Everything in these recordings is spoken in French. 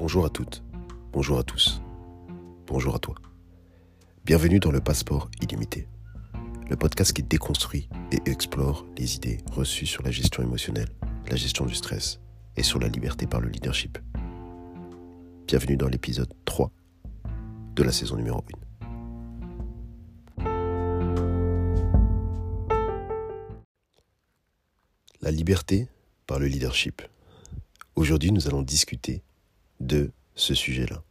Bonjour à toutes, bonjour à tous, bonjour à toi. Bienvenue dans le Passeport illimité, le podcast qui déconstruit et explore les idées reçues sur la gestion émotionnelle, la gestion du stress et sur la liberté par le leadership. Bienvenue dans l'épisode 3 de la saison numéro 1. La liberté par le leadership. Aujourd'hui, nous allons discuter de ce sujet-là.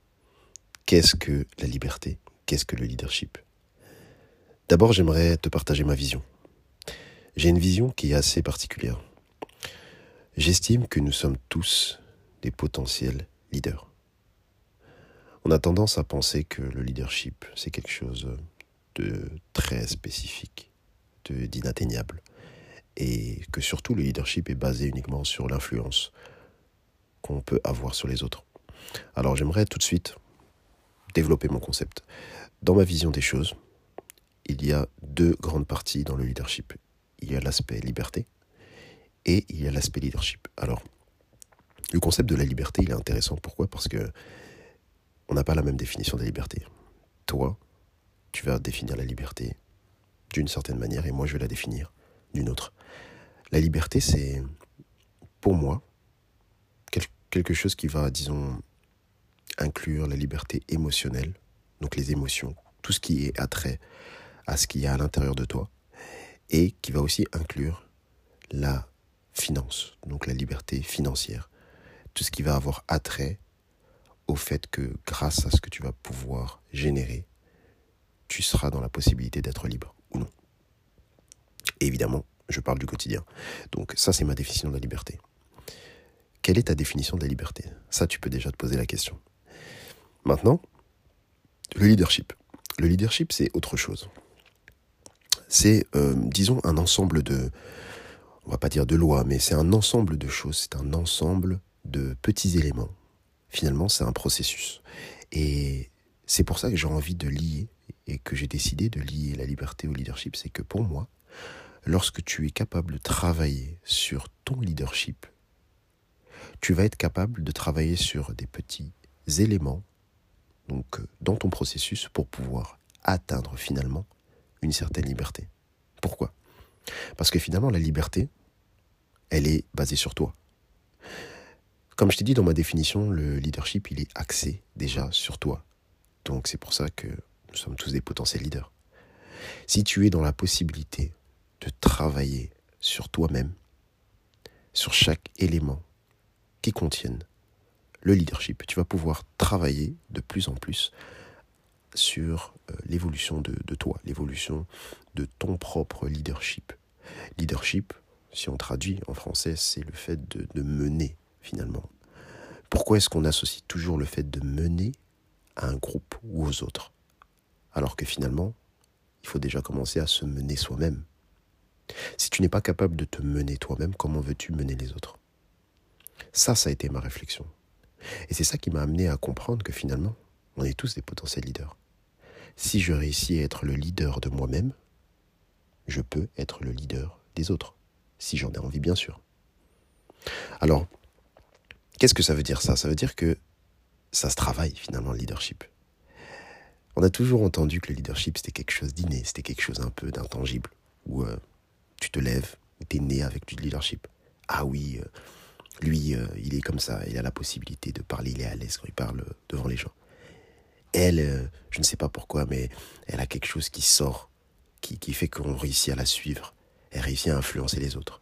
Qu'est-ce que la liberté? Qu'est-ce que le leadership? D'abord, j'aimerais te partager ma vision. J'ai une vision qui est assez particulière. J'estime que nous sommes tous des potentiels leaders. On a tendance à penser que le leadership, c'est quelque chose de très spécifique, d'inatteignable, et que surtout le leadership est basé uniquement sur l'influence qu'on peut avoir sur les autres. Alors j'aimerais tout de suite développer mon concept. Dans ma vision des choses, il y a deux grandes parties dans le leadership. Il y a l'aspect liberté et il y a l'aspect leadership. Alors, le concept de la liberté, il est intéressant. Pourquoi? Parce que on n'a pas la même définition de la liberté. Toi, tu vas définir la liberté d'une certaine manière et moi, je vais la définir d'une autre. La liberté, c'est, pour moi, quelque chose qui va, disons, inclure la liberté émotionnelle, donc les émotions, tout ce qui est attrait à ce qu'il y a à l'intérieur de toi, et qui va aussi inclure la finance, donc la liberté financière, tout ce qui va avoir attrait au fait que grâce à ce que tu vas pouvoir générer, tu seras dans la possibilité d'être libre ou non. évidemment, je parle du quotidien. Donc ça, c'est ma définition de la liberté. Quelle est ta définition de la liberté? Ça, tu peux déjà te poser la question. Maintenant, le leadership. Le leadership, c'est autre chose. C'est, euh, disons, un ensemble de, on va pas dire de lois, mais c'est un ensemble de choses, c'est un ensemble de petits éléments. Finalement, c'est un processus. Et c'est pour ça que j'ai envie de lier et que j'ai décidé de lier la liberté au leadership. C'est que pour moi, lorsque tu es capable de travailler sur ton leadership, tu vas être capable de travailler sur des petits éléments donc, euh, dans ton processus pour pouvoir atteindre finalement une certaine liberté. Pourquoi? Parce que finalement, la liberté, elle est basée sur toi. Comme je t'ai dit dans ma définition, le leadership, il est axé déjà sur toi. Donc c'est pour ça que nous sommes tous des potentiels leaders. Si tu es dans la possibilité de travailler sur toi-même, sur chaque élément qui contiennent le leadership. Tu vas pouvoir travailler de plus en plus sur euh, l'évolution de, toi, l'évolution de ton propre leadership. Leadership, si on traduit en français, c'est le fait de, de mener finalement. Pourquoi est-ce qu'on associe toujours le fait de mener à un groupe ou aux autres Alors que finalement, il faut déjà commencer à se mener soi-même? Si tu n'es pas capable de te mener toi-même, comment veux-tu mener les autres? Ça, ça a été ma réflexion. Et c'est ça qui m'a amené à comprendre que finalement, on est tous des potentiels leaders. Si je réussis à être le leader de moi-même, je peux être le leader des autres, si j'en ai envie bien sûr. Alors, qu'est-ce que ça veut dire ça? Ça veut dire que ça se travaille finalement le leadership. On a toujours entendu que le leadership c'était quelque chose d'inné, c'était quelque chose un peu d'intangible, où euh, tu te lèves, tu es né avec du leadership. Ah oui, euh, lui, euh, il est comme ça, il a la possibilité de parler, il est à l'aise quand il parle devant les gens. Elle, euh, je ne sais pas pourquoi, mais elle a quelque chose qui sort, qui, qui fait qu'on réussit à la suivre. Elle réussit à influencer les autres.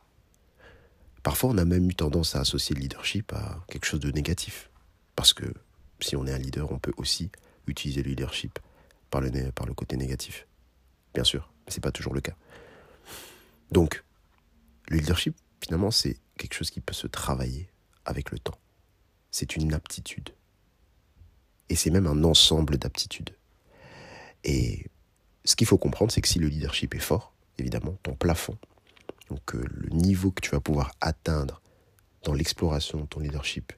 Parfois, on a même eu tendance à associer le leadership à quelque chose de négatif. Parce que si on est un leader, on peut aussi utiliser le leadership par le, par le côté négatif. Bien sûr, mais ce n'est pas toujours le cas. Donc, le leadership, finalement, c'est quelque chose qui peut se travailler avec le temps. C'est une aptitude. Et c'est même un ensemble d'aptitudes. Et ce qu'il faut comprendre, c'est que si le leadership est fort, évidemment, ton plafond, donc euh, le niveau que tu vas pouvoir atteindre dans l'exploration de ton leadership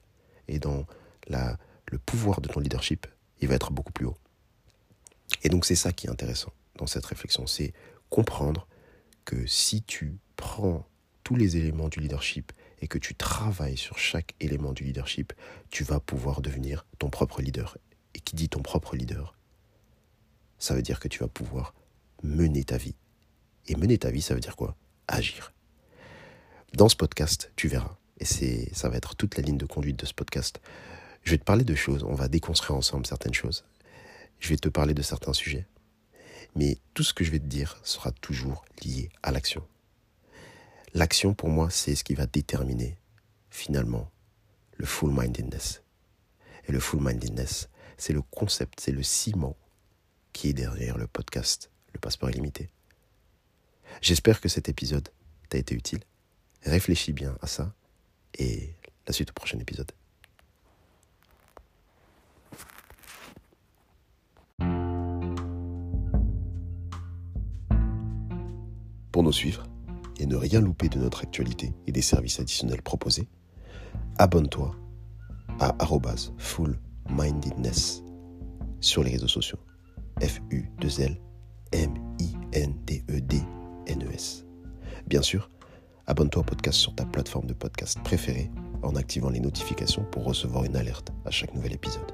et dans la, le pouvoir de ton leadership, il va être beaucoup plus haut. Et donc c'est ça qui est intéressant dans cette réflexion, c'est comprendre que si tu prends tous les éléments du leadership et que tu travailles sur chaque élément du leadership, tu vas pouvoir devenir ton propre leader. Et qui dit ton propre leader, ça veut dire que tu vas pouvoir mener ta vie. Et mener ta vie, ça veut dire quoi? Agir. Dans ce podcast, tu verras, et c'est, ça va être toute la ligne de conduite de ce podcast. Je vais te parler de choses, on va déconstruire ensemble certaines choses. Je vais te parler de certains sujets. Mais tout ce que je vais te dire sera toujours lié à l'action. L'action, pour moi, c'est ce qui va déterminer, finalement, le full mindedness. Et le full mindedness, c'est le concept, c'est le ciment qui est derrière le podcast, le passeport illimité. J'espère que cet épisode t'a été utile. Réfléchis bien à ça et la suite au prochain épisode. Pour nous suivre et ne rien louper de notre actualité et des services additionnels proposés, abonne-toi à fullmindedness sur les réseaux sociaux. F-U-2-L-M-I-N-D-E-D-N-E-S. Bien sûr, abonne-toi au podcast sur ta plateforme de podcast préférée en activant les notifications pour recevoir une alerte à chaque nouvel épisode.